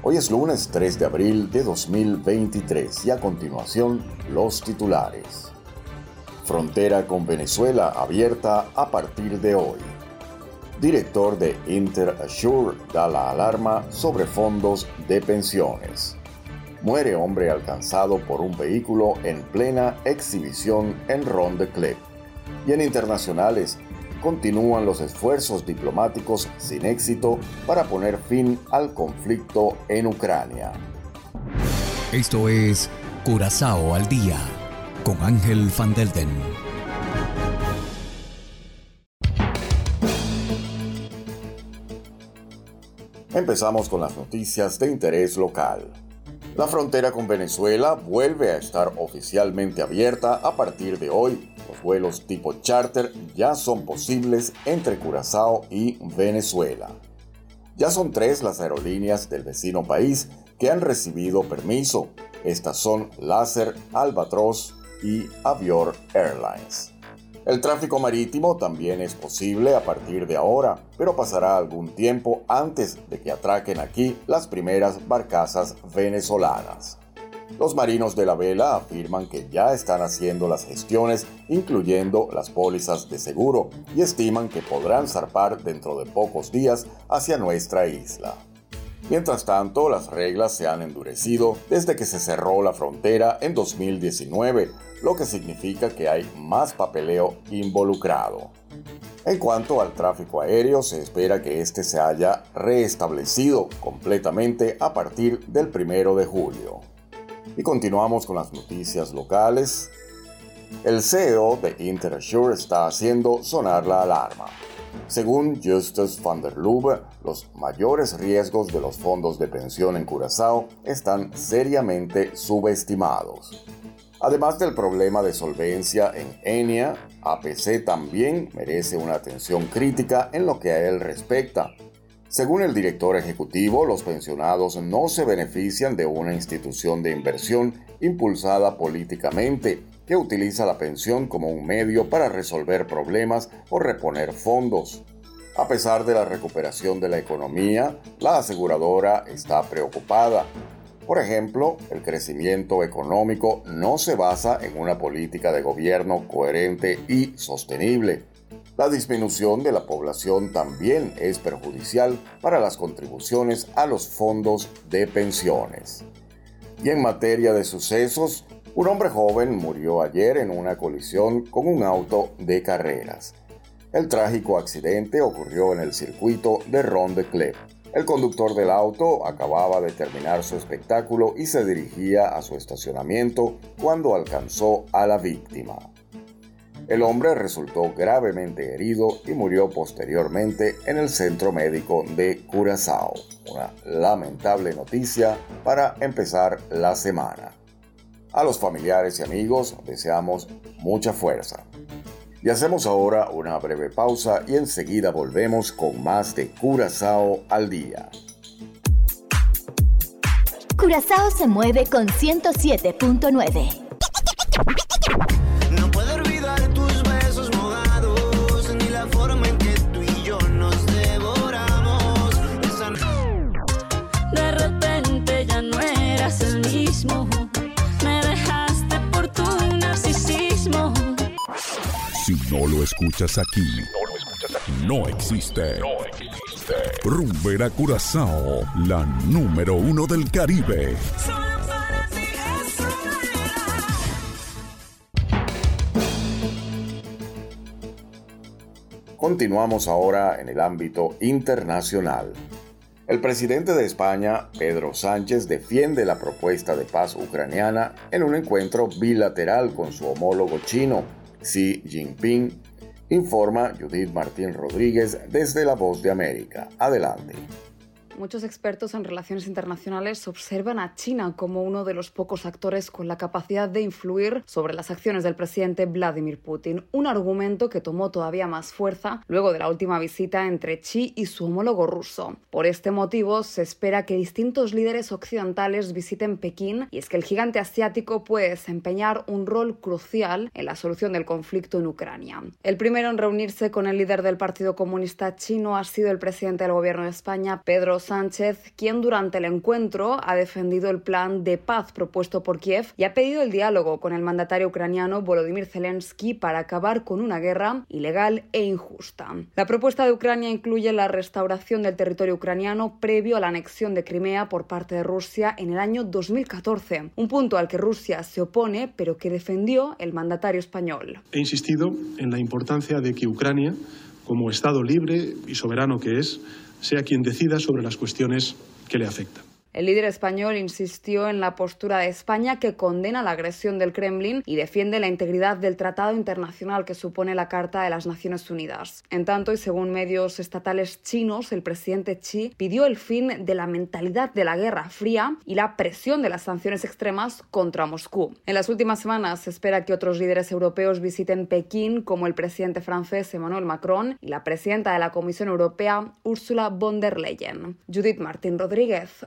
Hoy es lunes 3 de abril de 2023 y a continuación los titulares. Frontera con Venezuela abierta a partir de hoy. Director de InterAssure da la alarma sobre fondos de pensiones. Muere hombre alcanzado por un vehículo en plena exhibición en Ronde Club. Y en internacionales, continúan los esfuerzos diplomáticos sin éxito para poner fin al conflicto en Ucrania. Esto es Curazao al día con Ángel Van Delden. Empezamos con las noticias de interés local. La frontera con Venezuela vuelve a estar oficialmente abierta a partir de hoy los vuelos tipo charter ya son posibles entre Curazao y Venezuela. Ya son tres las aerolíneas del vecino país que han recibido permiso. Estas son Láser, Albatros y Avior Airlines. El tráfico marítimo también es posible a partir de ahora, pero pasará algún tiempo antes de que atraquen aquí las primeras barcazas venezolanas. Los marinos de la vela afirman que ya están haciendo las gestiones, incluyendo las pólizas de seguro, y estiman que podrán zarpar dentro de pocos días hacia nuestra isla. Mientras tanto, las reglas se han endurecido desde que se cerró la frontera en 2019, lo que significa que hay más papeleo involucrado. En cuanto al tráfico aéreo, se espera que este se haya reestablecido completamente a partir del 1 de julio. Y continuamos con las noticias locales. El CEO de Interassure está haciendo sonar la alarma. Según Justus van der Lubbe, los mayores riesgos de los fondos de pensión en Curazao están seriamente subestimados. Además del problema de solvencia en Enia, APC también merece una atención crítica en lo que a él respecta, según el director ejecutivo, los pensionados no se benefician de una institución de inversión impulsada políticamente que utiliza la pensión como un medio para resolver problemas o reponer fondos. A pesar de la recuperación de la economía, la aseguradora está preocupada. Por ejemplo, el crecimiento económico no se basa en una política de gobierno coherente y sostenible. La disminución de la población también es perjudicial para las contribuciones a los fondos de pensiones. Y en materia de sucesos, un hombre joven murió ayer en una colisión con un auto de carreras. El trágico accidente ocurrió en el circuito de Ronde Club. El conductor del auto acababa de terminar su espectáculo y se dirigía a su estacionamiento cuando alcanzó a la víctima. El hombre resultó gravemente herido y murió posteriormente en el centro médico de Curazao. Una lamentable noticia para empezar la semana. A los familiares y amigos deseamos mucha fuerza. Y hacemos ahora una breve pausa y enseguida volvemos con más de Curazao al día. Curazao se mueve con 107.9. no lo escuchas aquí, no, existe. No existe. Rumbera Curazao, la número uno del Caribe. Continuamos ahora en el ámbito internacional. El presidente de España, Pedro Sánchez, defiende la propuesta de paz ucraniana en un encuentro bilateral con su homólogo chino, Xi Jinping, informa Judith Martín Rodríguez desde La Voz de América. Adelante. Muchos expertos en relaciones internacionales observan a China como uno de los pocos actores con la capacidad de influir sobre las acciones del presidente Vladimir Putin, un argumento que tomó todavía más fuerza luego de la última visita entre Xi y su homólogo ruso. Por este motivo, se espera que distintos líderes occidentales visiten Pekín y es que el gigante asiático puede desempeñar un rol crucial en la solución del conflicto en Ucrania. El primero en reunirse con el líder del Partido Comunista chino ha sido el presidente del gobierno de España, Pedro Sánchez, quien durante el encuentro ha defendido el plan de paz propuesto por Kiev y ha pedido el diálogo con el mandatario ucraniano Volodymyr Zelensky para acabar con una guerra ilegal e injusta. La propuesta de Ucrania incluye la restauración del territorio ucraniano previo a la anexión de Crimea por parte de Rusia en el año 2014, un punto al que Rusia se opone pero que defendió el mandatario español. He insistido en la importancia de que Ucrania, como Estado libre y soberano que es, sea quien decida sobre las cuestiones que le afectan. El líder español insistió en la postura de España que condena la agresión del Kremlin y defiende la integridad del tratado internacional que supone la Carta de las Naciones Unidas. En tanto, y según medios estatales chinos, el presidente Xi pidió el fin de la mentalidad de la Guerra Fría y la presión de las sanciones extremas contra Moscú. En las últimas semanas se espera que otros líderes europeos visiten Pekín, como el presidente francés Emmanuel Macron y la presidenta de la Comisión Europea, Ursula von der Leyen. Judith Martín Rodríguez,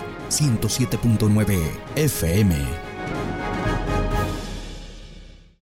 107.9 FM.